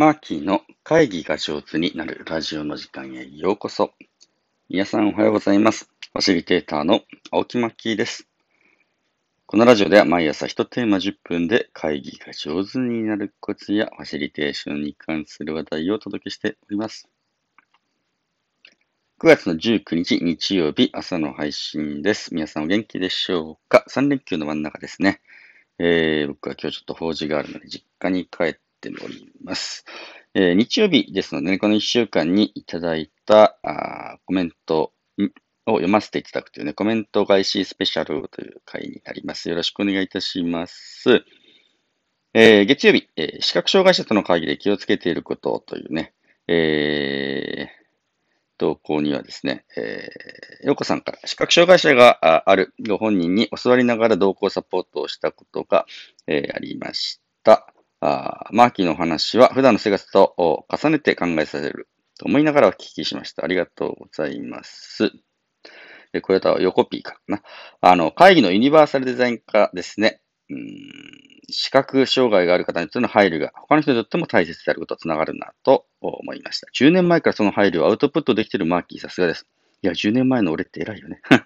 マーキーの会議が上手になるラジオの時間へようこそ。皆さんおはようございます。ファシリテーターの青木マッキーです。このラジオでは毎朝1テーマ10分で会議が上手になるコツやファシリテーションに関する話題をお届けしております。9月の19日日曜日朝の配信です。皆さんお元気でしょうか ?3 連休の真ん中ですね。えー、僕は今日ちょっと法事があるので実家に帰っております。えー、日曜日ですので、ね、この1週間にいただいたあコメントを読ませていただくというね、コメント返しスペシャルという回になります。よろしくお願いいたします。えー、月曜日、えー、視覚障害者との会議で気をつけていることというね、えー、投稿にはですね、えー、よこさんから視覚障害者があるご本人に教わりながら同行サポートをしたことが、えー、ありました。あマーキーのお話は普段の生活と重ねて考えさせると思いながらお聞きしました。ありがとうございます。えこれと横 P かな。あの、会議のユニバーサルデザイン化ですね。うん視覚障害がある方にとっての配慮が他の人にとっても大切であることとつながるなと思いました。10年前からその配慮をアウトプットできているマーキーさすがです。いや、10年前の俺って偉いよね。あ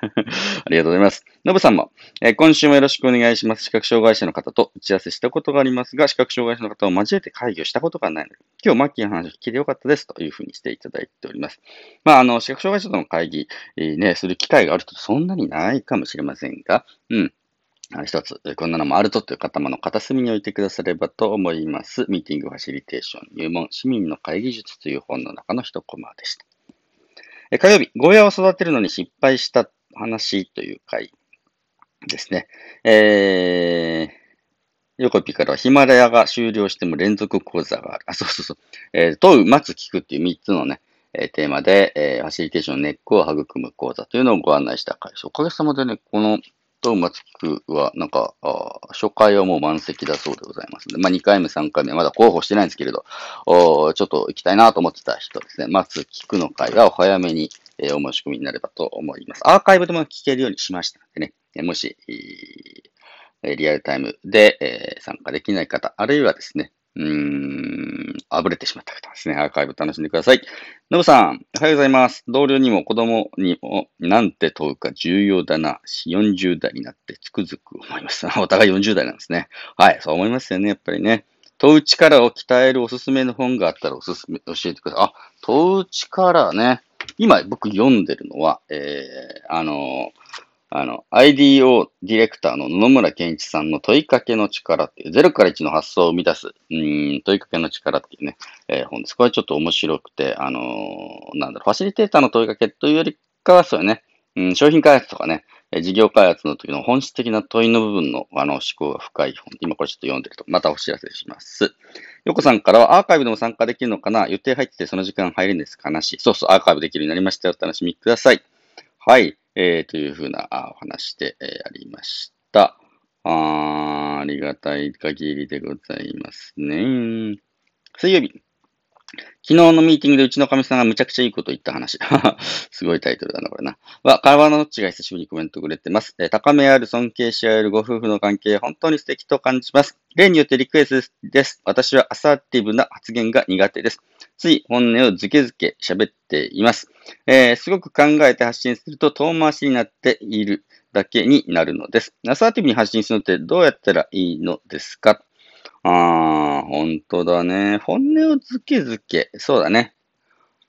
りがとうございます。ノブさんも、えー、今週もよろしくお願いします。視覚障害者の方と打ち合わせしたことがありますが、視覚障害者の方を交えて会議をしたことがないので、今日マッキーの話を聞いてよかったですというふうにしていただいております。まあ、あの、視覚障害者との会議、えー、ね、する機会があるとそんなにないかもしれませんが、うん。一つ、こんなのもあるとという頭の片隅に置いてくださればと思います。ミーティングファシリテーション入門市民の会議術という本の中の一コマでした。火曜日、ゴーヤを育てるのに失敗した話という回ですね。えー、横ピからヒマラヤが終了しても連続講座がある。あ、そうそうそう。えー、問う、待つ、聞くっていう3つのね、えー、テーマで、えー、ファシリテーションネックを育む講座というのをご案内した回です。おかげさまでね、このと松区は、なんか、初回はもう満席だそうでございますので、まあ、2回目、3回目、まだ候補してないんですけれど、おちょっと行きたいなと思ってた人ですね、松聞くの会はお早めに、えー、お申し込みになればと思います。アーカイブでも聞けるようにしましたのでね、もし、リアルタイムで、えー、参加できない方、あるいはですね、うーん、あぶれてしまった方ですね。アーカイブ楽しんでください。のぶさん、おはようございます。同僚にも子供にもなんて問うか重要だな。40代になってつくづく思います。お互い40代なんですね。はい、そう思いますよね、やっぱりね。問う力を鍛えるおすすめの本があったらおすすめ、教えてください。あ、問う力ね。今僕読んでるのは、えー、あのーあの、IDO ディレクターの野々村健一さんの問いかけの力っていう、0から1の発想を生み出す、うん、問いかけの力っていうね、えー、本です。これちょっと面白くて、あのー、なんだろう、ファシリテーターの問いかけというよりかは、そうよね、うん、商品開発とかね、事業開発の時の本質的な問いの部分のあの思考が深い本。今これちょっと読んでると、またお知らせします。よこさんからはアーカイブでも参加できるのかな？予定入っててその時間入るんですか？話。そうそう、アーカイブできるようになりましたよ。お楽しみください。はい。えー、というふうなお話で、え、ありました。あありがたい限りでございますね。水曜日。昨日のミーティングでうちのかみさんがむちゃくちゃいいこと言った話。すごいタイトルだな、これな。は、会話のどっちが久しぶりにコメントくれてます。えー、高めある尊敬し合えるご夫婦の関係、本当に素敵と感じます。例によってリクエストです。私はアサーティブな発言が苦手です。つい本音をずけずけ喋っています。えー、すごく考えて発信すると遠回しになっているだけになるのです。アサーティブに発信するのってどうやったらいいのですか？ああ、本当だね。本音をずけずけ。そうだね。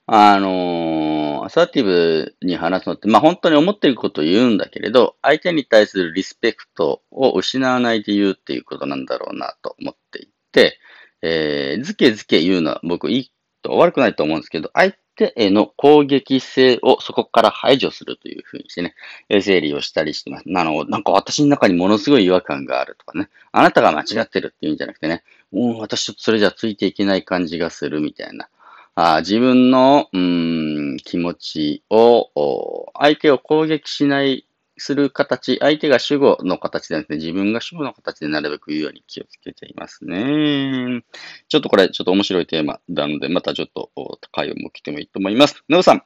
あのー、アサーティブに話すのって、まあ本当に思っていることを言うんだけれど、相手に対するリスペクトを失わないで言うっていうことなんだろうなと思っていて、えー、ずけずけ言うのは僕いいと悪くないと思うんですけど、相手への攻撃性をそこから排除するというふうにしてね、整理をしたりしてます。あの、なんか私の中にものすごい違和感があるとかね、あなたが間違ってるっていうんじゃなくてね、もう私ちょっとそれじゃついていけない感じがするみたいな。あ自分の、うん、気持ちを、相手を攻撃しないする形、相手が主語の形ではなくて自分が主語の形でなるべく言うように気をつけていますね。ちょっとこれ、ちょっと面白いテーマなので、またちょっと会を向けてもいいと思います。ノブさん、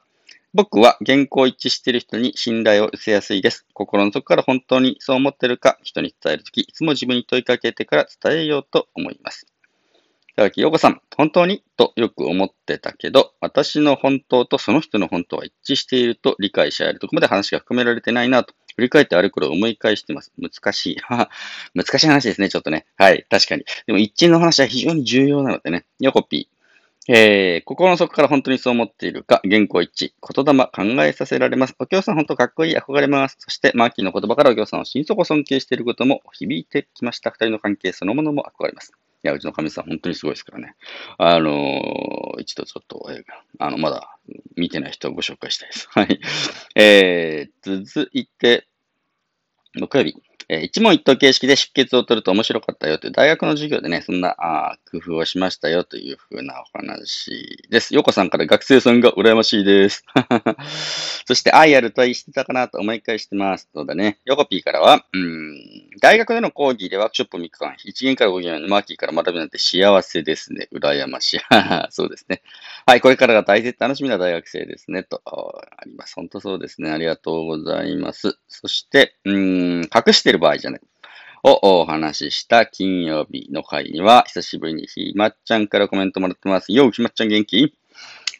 僕は原稿一致している人に信頼を寄せやすいです。心の底から本当にそう思ってるか、人に伝えるとき、いつも自分に問いかけてから伝えようと思います。ただき、ようこさん、本当にとよく思ってたけど、私の本当とその人の本当は一致していると理解し合えるとこまで話が含められてないなと、振り返ってある頃思い返してます。難しい。難しい話ですね、ちょっとね。はい、確かに。でも一致の話は非常に重要なのでね。ヨコピー。えー、心の底から本当にそう思っているか、原稿一致、言霊考えさせられます。お京さん本当かっこいい、憧れます。そして、マーキーの言葉からお京さんを心底尊敬していることも響いてきました。二人の関係そのものも憧れます。いや、うちの神さん本当にすごいですからね。あのー、一度ちょっと、えー、あの、まだ見てない人をご紹介したいです。はい。えー、続いて、木曜日。え一問一答形式で出血を取ると面白かったよという大学の授業でね、そんなあ工夫をしましたよというふうなお話です。ヨコさんから学生さんが羨ましいです。そして愛あると愛してたかなと思い返してます。そうだね。ヨコピーからは、うん、大学での講義でワークショップ3日間、1限から5限のマーキーから学ぶなんて幸せですね。羨ましい。そうですね。はい、これからが大切楽しみな大学生ですね。と、あります。本当そうですね。ありがとうございます。そして、うん、隠してる場合じゃない。をお話しした金曜日の回には、久しぶりにひまっちゃんからコメントもらってます。よう、ひまっちゃん元気？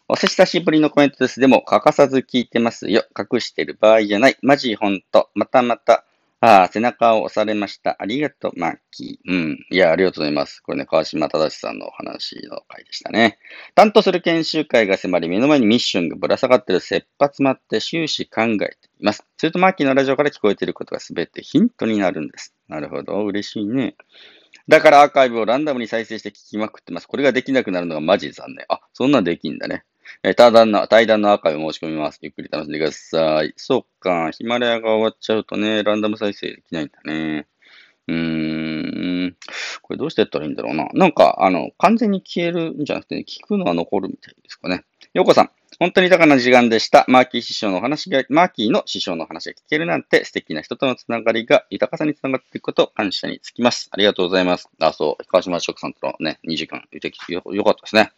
お久しぶりのコメントです。でも、欠かさず聞いてますよ。隠してる場合じゃない。マジほんと。またまた。ああ、背中を押されました。ありがとう、マッキー。うん。いや、ありがとうございます。これね、川島正さんのお話の回でしたね。担当する研修会が迫り、目の前にミッションがぶら下がってる切羽詰まって終始考えています。すると、マッキーのラジオから聞こえていることが全てヒントになるんです。なるほど。嬉しいね。だからアーカイブをランダムに再生して聞きまくってます。これができなくなるのがマジ残念。あ、そんなんできんだね。えー、対談の、対談のアーカイブ申し込みます。ゆっくり楽しんでください。そうか、ヒマラヤが終わっちゃうとね、ランダム再生できないんだね。うーん。これどうしてやったらいいんだろうな。なんか、あの、完全に消えるんじゃなくて、ね、聞くのは残るみたいですかね。ようこさん、本当に豊かな時間でした。マーキー師匠のお話が、マーキーの師匠の話が聞けるなんて素敵な人とのつながりが豊かさにつながっていくことを感謝につきます。ありがとうございます。あ、そう、川島食さんとのね、2時間、よよかったですね。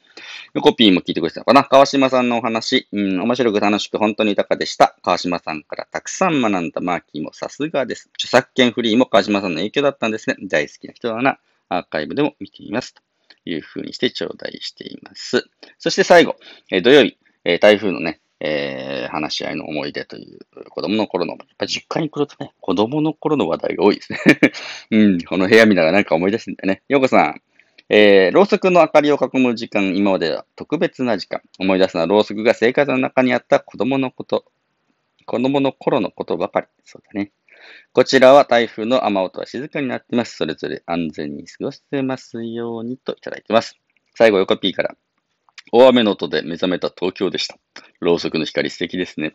コピーも聞いてくれてたのかな川島さんのお話、うん、面白く楽しく本当に豊かでした。川島さんからたくさん学んだマーキーもさすがです。著作権フリーも川島さんの影響だったんですね。大好きな人だな。アーカイブでも見てみます。というふうにして頂戴しています。そして最後、え、土曜日、えー、台風のね、えー、話し合いの思い出という子供の頃の、やっぱ実家に来るとね、子供の頃の話題が多いですね。うん、この部屋見ながらなんか思い出すんだよね。ようこさん、えー、ろうそくの明かりを囲む時間、今までは特別な時間。思い出すのはろうそくが生活の中にあった子供のこと。子供の頃のことばかり。そうだね。こちらは台風の雨音は静かになっています。それぞれ安全に過ごせますようにといただいてます。最後、横 P から。大雨の音で目覚めた東京でした。ろうそくの光素敵ですね。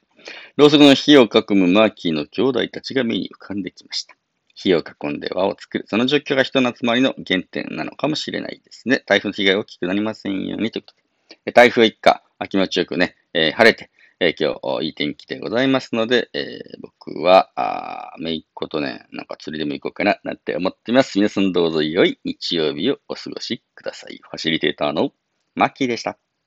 ろうそくの火を囲むマーキーの兄弟たちが目に浮かんできました。火を囲んで輪を作る。その状況が人の集まりの原点なのかもしれないですね。台風の被害大きくなりませんようにということで。台風一過、気持ちよくね、えー、晴れて、えー、今日いい天気でございますので、えー、僕は、あめいっ子とね、なんか釣りでも行こうかな、なんて思ってます。皆さんどうぞ良い日曜日をお過ごしください。ファシリテーターのマッキーでした。